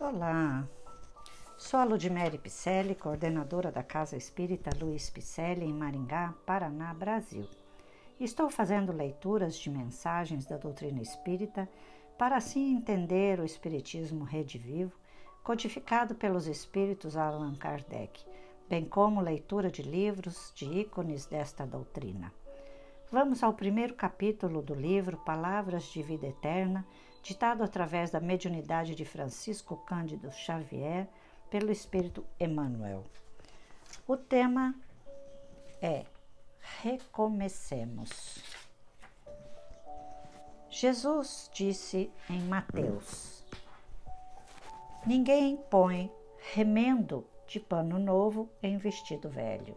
Olá, sou a Ludmere Picelli, coordenadora da Casa Espírita Luiz Picelli, em Maringá, Paraná, Brasil. Estou fazendo leituras de mensagens da doutrina espírita para assim entender o Espiritismo redivivo, codificado pelos espíritos Allan Kardec, bem como leitura de livros de ícones desta doutrina. Vamos ao primeiro capítulo do livro Palavras de Vida Eterna ditado através da mediunidade de Francisco Cândido Xavier pelo Espírito Emmanuel. O tema é Recomecemos. Jesus disse em Mateus: Ninguém põe remendo de pano novo em vestido velho.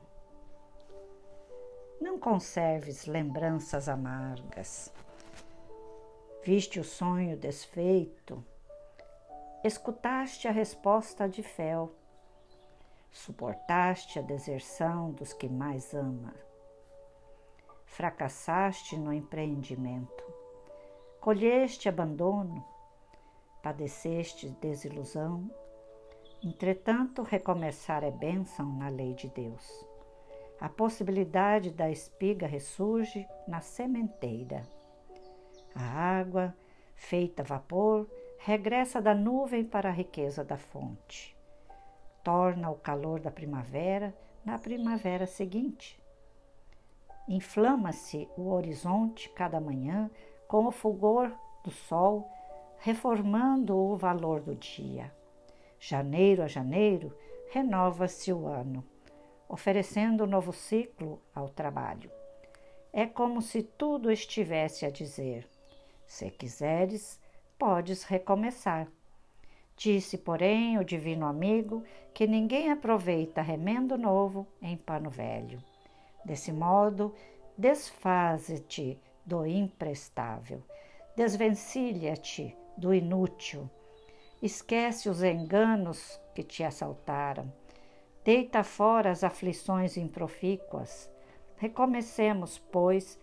Não conserves lembranças amargas. Viste o sonho desfeito, escutaste a resposta de fel, suportaste a deserção dos que mais ama, fracassaste no empreendimento, colheste abandono, padeceste desilusão. Entretanto, recomeçar é bênção na lei de Deus. A possibilidade da espiga ressurge na sementeira. A água, feita vapor, regressa da nuvem para a riqueza da fonte. Torna o calor da primavera na primavera seguinte. Inflama-se o horizonte cada manhã com o fulgor do sol, reformando o valor do dia. Janeiro a janeiro, renova-se o ano, oferecendo um novo ciclo ao trabalho. É como se tudo estivesse a dizer: se quiseres, podes recomeçar. Disse, porém, o divino amigo que ninguém aproveita remendo novo em pano velho. Desse modo, desfaze-te do imprestável, desvencilha-te do inútil, esquece os enganos que te assaltaram, deita fora as aflições improfícuas. Recomecemos, pois,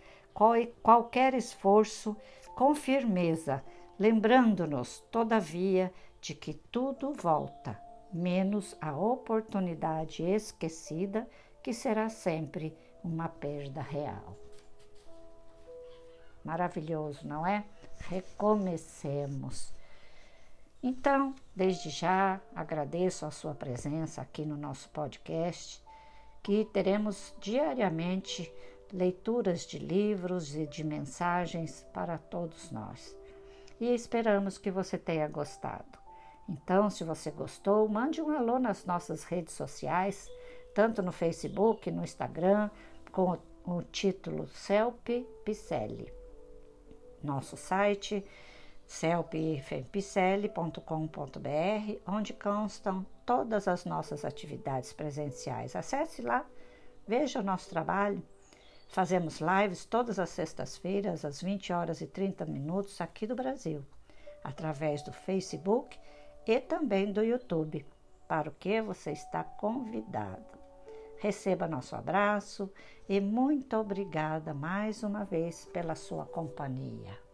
qualquer esforço com firmeza, lembrando-nos, todavia, de que tudo volta, menos a oportunidade esquecida, que será sempre uma perda real. Maravilhoso, não é? Recomecemos. Então, desde já, agradeço a sua presença aqui no nosso podcast, que teremos diariamente leituras de livros e de mensagens para todos nós. E esperamos que você tenha gostado. Então, se você gostou, mande um alô nas nossas redes sociais, tanto no Facebook, no Instagram, com o título Celpe Picelli. Nosso site celpifempicelli.com.br, onde constam todas as nossas atividades presenciais. Acesse lá, veja o nosso trabalho Fazemos lives todas as sextas-feiras, às 20 horas e 30 minutos, aqui do Brasil, através do Facebook e também do YouTube, para o que você está convidado. Receba nosso abraço e muito obrigada mais uma vez pela sua companhia.